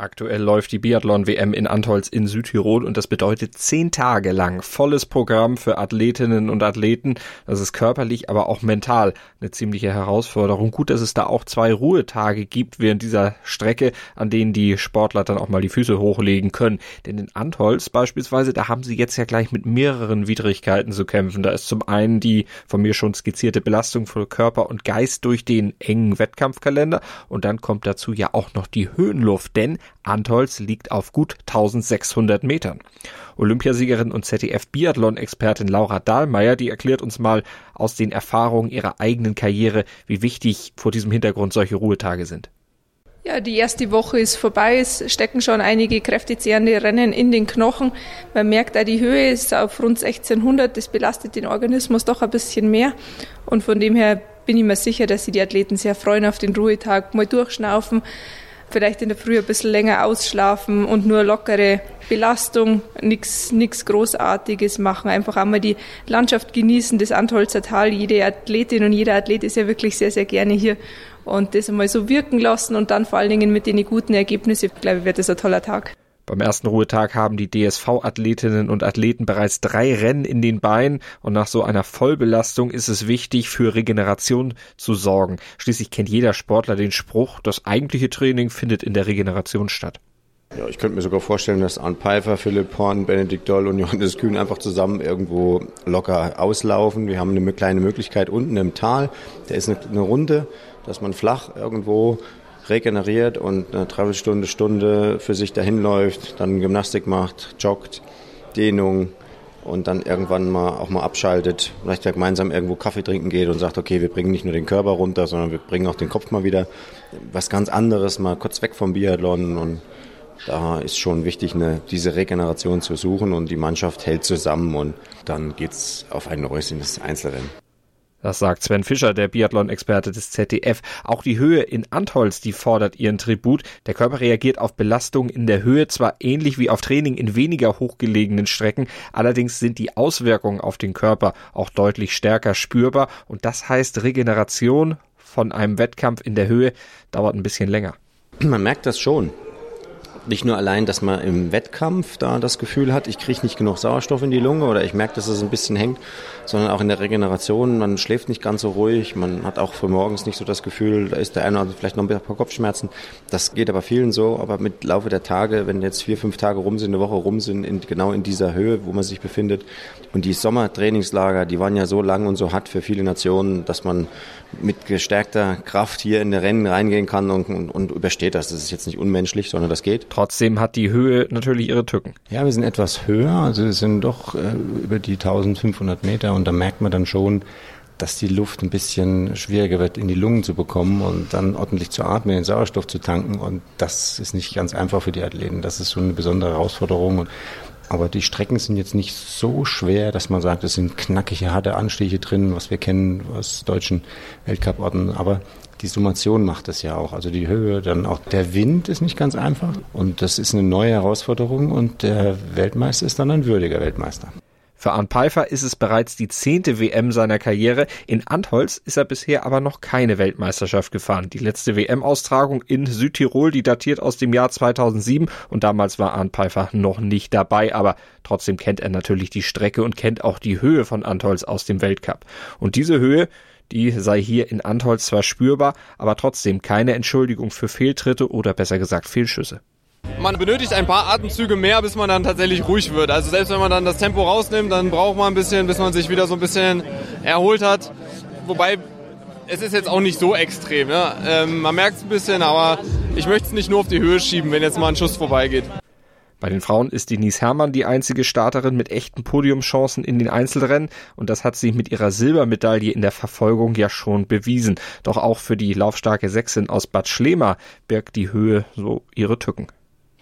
Aktuell läuft die Biathlon-WM in Antholz in Südtirol und das bedeutet zehn Tage lang volles Programm für Athletinnen und Athleten. Das ist körperlich, aber auch mental eine ziemliche Herausforderung. Gut, dass es da auch zwei Ruhetage gibt während dieser Strecke, an denen die Sportler dann auch mal die Füße hochlegen können. Denn in Antholz beispielsweise, da haben sie jetzt ja gleich mit mehreren Widrigkeiten zu kämpfen. Da ist zum einen die von mir schon skizzierte Belastung für Körper und Geist durch den engen Wettkampfkalender und dann kommt dazu ja auch noch die Höhenluft, denn Antholz liegt auf gut 1600 Metern. Olympiasiegerin und ZDF-Biathlon-Expertin Laura Dahlmeier, die erklärt uns mal aus den Erfahrungen ihrer eigenen Karriere, wie wichtig vor diesem Hintergrund solche Ruhetage sind. Ja, die erste Woche ist vorbei. Es stecken schon einige kräftezehrende Rennen in den Knochen. Man merkt auch, die Höhe ist auf rund 1600. Das belastet den Organismus doch ein bisschen mehr. Und von dem her bin ich mir sicher, dass sich die Athleten sehr freuen auf den Ruhetag, mal durchschnaufen, vielleicht in der Früh ein bisschen länger ausschlafen und nur lockere Belastung, nichts Großartiges machen, einfach einmal die Landschaft genießen, das Antholzer Tal. Jede Athletin und jeder Athlet ist ja wirklich sehr, sehr gerne hier und das einmal so wirken lassen und dann vor allen Dingen mit den guten Ergebnissen, ich glaube, wird das ein toller Tag. Beim ersten Ruhetag haben die DSV-Athletinnen und Athleten bereits drei Rennen in den Beinen und nach so einer Vollbelastung ist es wichtig, für Regeneration zu sorgen. Schließlich kennt jeder Sportler den Spruch, das eigentliche Training findet in der Regeneration statt. Ja, ich könnte mir sogar vorstellen, dass Arndt Pfeiffer, Philipp Horn, Benedikt Doll und Johannes Kühn einfach zusammen irgendwo locker auslaufen. Wir haben eine kleine Möglichkeit unten im Tal. Da ist eine Runde, dass man flach irgendwo regeneriert und eine Dreiviertelstunde, Stunde für sich dahin läuft, dann Gymnastik macht, joggt, Dehnung und dann irgendwann mal auch mal abschaltet, vielleicht gemeinsam irgendwo Kaffee trinken geht und sagt, okay, wir bringen nicht nur den Körper runter, sondern wir bringen auch den Kopf mal wieder was ganz anderes, mal kurz weg vom Biathlon und da ist schon wichtig, eine, diese Regeneration zu suchen und die Mannschaft hält zusammen und dann geht's auf ein neues Einzelrennen. Das sagt Sven Fischer, der Biathlon-Experte des ZDF. Auch die Höhe in Antholz, die fordert ihren Tribut. Der Körper reagiert auf Belastung in der Höhe zwar ähnlich wie auf Training in weniger hochgelegenen Strecken, allerdings sind die Auswirkungen auf den Körper auch deutlich stärker spürbar und das heißt Regeneration von einem Wettkampf in der Höhe dauert ein bisschen länger. Man merkt das schon nicht nur allein, dass man im Wettkampf da das Gefühl hat, ich kriege nicht genug Sauerstoff in die Lunge oder ich merke, dass es ein bisschen hängt, sondern auch in der Regeneration. Man schläft nicht ganz so ruhig, man hat auch für morgens nicht so das Gefühl, da ist der eine oder vielleicht noch ein paar Kopfschmerzen. Das geht aber vielen so, aber mit Laufe der Tage, wenn jetzt vier, fünf Tage rum sind, eine Woche rum sind, in, genau in dieser Höhe, wo man sich befindet. Und die Sommertrainingslager, die waren ja so lang und so hart für viele Nationen, dass man mit gestärkter Kraft hier in die Rennen reingehen kann und, und, und übersteht das. Das ist jetzt nicht unmenschlich, sondern das geht. Trotzdem hat die Höhe natürlich ihre Tücken. Ja, wir sind etwas höher, also wir sind doch äh, über die 1500 Meter und da merkt man dann schon, dass die Luft ein bisschen schwieriger wird, in die Lungen zu bekommen und dann ordentlich zu atmen, den Sauerstoff zu tanken. Und das ist nicht ganz einfach für die Athleten. Das ist schon eine besondere Herausforderung. Aber die Strecken sind jetzt nicht so schwer, dass man sagt, es sind knackige, harte Anstiche drin, was wir kennen aus deutschen Weltcuporten. Aber die Summation macht es ja auch. Also die Höhe, dann auch der Wind ist nicht ganz einfach. Und das ist eine neue Herausforderung und der Weltmeister ist dann ein würdiger Weltmeister. Für Arndt Pfeiffer ist es bereits die zehnte WM seiner Karriere. In Antholz ist er bisher aber noch keine Weltmeisterschaft gefahren. Die letzte WM-Austragung in Südtirol, die datiert aus dem Jahr 2007 und damals war Arndt Pfeiffer noch nicht dabei, aber trotzdem kennt er natürlich die Strecke und kennt auch die Höhe von Antholz aus dem Weltcup. Und diese Höhe, die sei hier in Antholz zwar spürbar, aber trotzdem keine Entschuldigung für Fehltritte oder besser gesagt Fehlschüsse. Man benötigt ein paar Atemzüge mehr, bis man dann tatsächlich ruhig wird. Also selbst wenn man dann das Tempo rausnimmt, dann braucht man ein bisschen, bis man sich wieder so ein bisschen erholt hat. Wobei es ist jetzt auch nicht so extrem. Ja? Ähm, man merkt es ein bisschen, aber ich möchte es nicht nur auf die Höhe schieben, wenn jetzt mal ein Schuss vorbeigeht. Bei den Frauen ist Denise Herrmann die einzige Starterin mit echten Podiumchancen in den Einzelrennen und das hat sie mit ihrer Silbermedaille in der Verfolgung ja schon bewiesen. Doch auch für die laufstarke Sechsin aus Bad Schlema birgt die Höhe so ihre Tücken.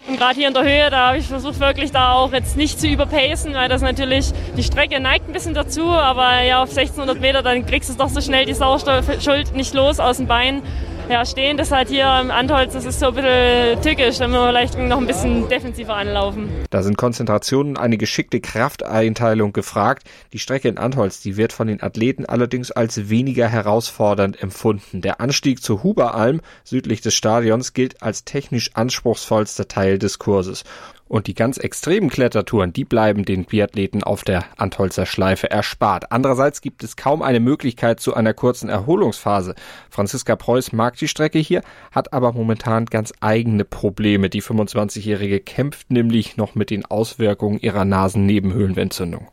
Und gerade hier in der Höhe, da habe ich versucht wirklich da auch jetzt nicht zu überpacen, weil das natürlich, die Strecke neigt ein bisschen dazu, aber ja auf 1600 Meter, dann kriegst du doch so schnell die Sauerstoffschuld nicht los aus dem Bein. Ja, stehen. Das halt hier im Antholz, das ist so ein bisschen tückisch. Da müssen wir vielleicht noch ein bisschen defensiver anlaufen. Da sind Konzentrationen und eine geschickte Krafteinteilung gefragt. Die Strecke in Antholz, die wird von den Athleten allerdings als weniger herausfordernd empfunden. Der Anstieg zur Huberalm südlich des Stadions gilt als technisch anspruchsvollster Teil des Kurses. Und die ganz extremen Klettertouren, die bleiben den Biathleten auf der Antholzer Schleife erspart. Andererseits gibt es kaum eine Möglichkeit zu einer kurzen Erholungsphase. Franziska Preuß mag die Strecke hier, hat aber momentan ganz eigene Probleme. Die 25-Jährige kämpft nämlich noch mit den Auswirkungen ihrer Nasennebenhöhlenentzündung.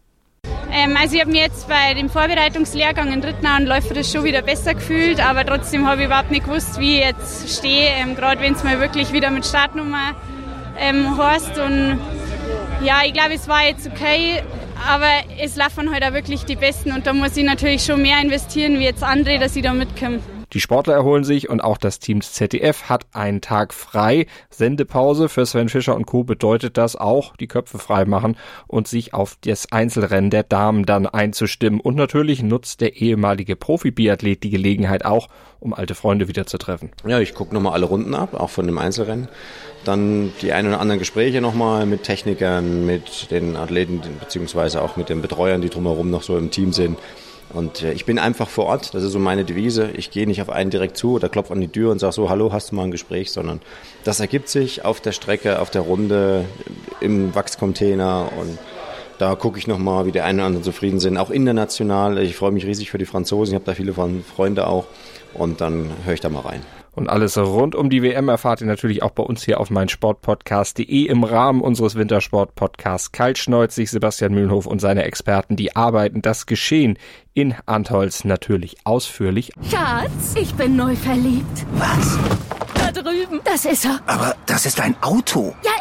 Ähm, also ich habe mir jetzt bei dem Vorbereitungslehrgang in Rittnau und läuferisch schon wieder besser gefühlt, aber trotzdem habe ich überhaupt nicht gewusst, wie ich jetzt stehe, ähm, gerade wenn es mal wirklich wieder mit Startnummer ähm, Horst. Und ja, ich glaube, es war jetzt okay, aber es laufen heute halt auch wirklich die Besten und da muss ich natürlich schon mehr investieren wie jetzt andere, dass ich da mitkomme. Die Sportler erholen sich und auch das Team ZDF hat einen Tag frei. Sendepause für Sven Fischer und Co. bedeutet das auch, die Köpfe frei machen und sich auf das Einzelrennen der Damen dann einzustimmen. Und natürlich nutzt der ehemalige Profi-Biathlet die Gelegenheit auch, um alte Freunde wieder zu treffen. Ja, ich gucke nochmal alle Runden ab, auch von dem Einzelrennen. Dann die ein oder anderen Gespräche nochmal mit Technikern, mit den Athleten, beziehungsweise auch mit den Betreuern, die drumherum noch so im Team sind. Und äh, ich bin einfach vor Ort, das ist so meine Devise. Ich gehe nicht auf einen direkt zu oder klopfe an die Tür und sage so, hallo, hast du mal ein Gespräch, sondern das ergibt sich auf der Strecke, auf der Runde, im Wachscontainer und da gucke ich nochmal, wie die einen oder anderen zufrieden sind. Auch international. Ich freue mich riesig für die Franzosen. Ich habe da viele von Freunde auch. Und dann höre ich da mal rein. Und alles rund um die WM erfahrt ihr natürlich auch bei uns hier auf meinsportpodcast.de im Rahmen unseres Wintersport-Podcasts Kaltschneuzig. Sebastian Mühlenhof und seine Experten, die arbeiten das Geschehen in Antholz natürlich ausführlich. Schatz, ich bin neu verliebt. Was? Da drüben. Das ist er. Aber das ist ein Auto. Ja,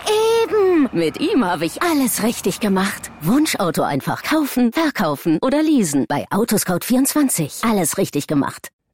eben. Mit ihm habe ich alles richtig gemacht. Wunschauto einfach kaufen, verkaufen oder leasen. Bei Autoscout24. Alles richtig gemacht.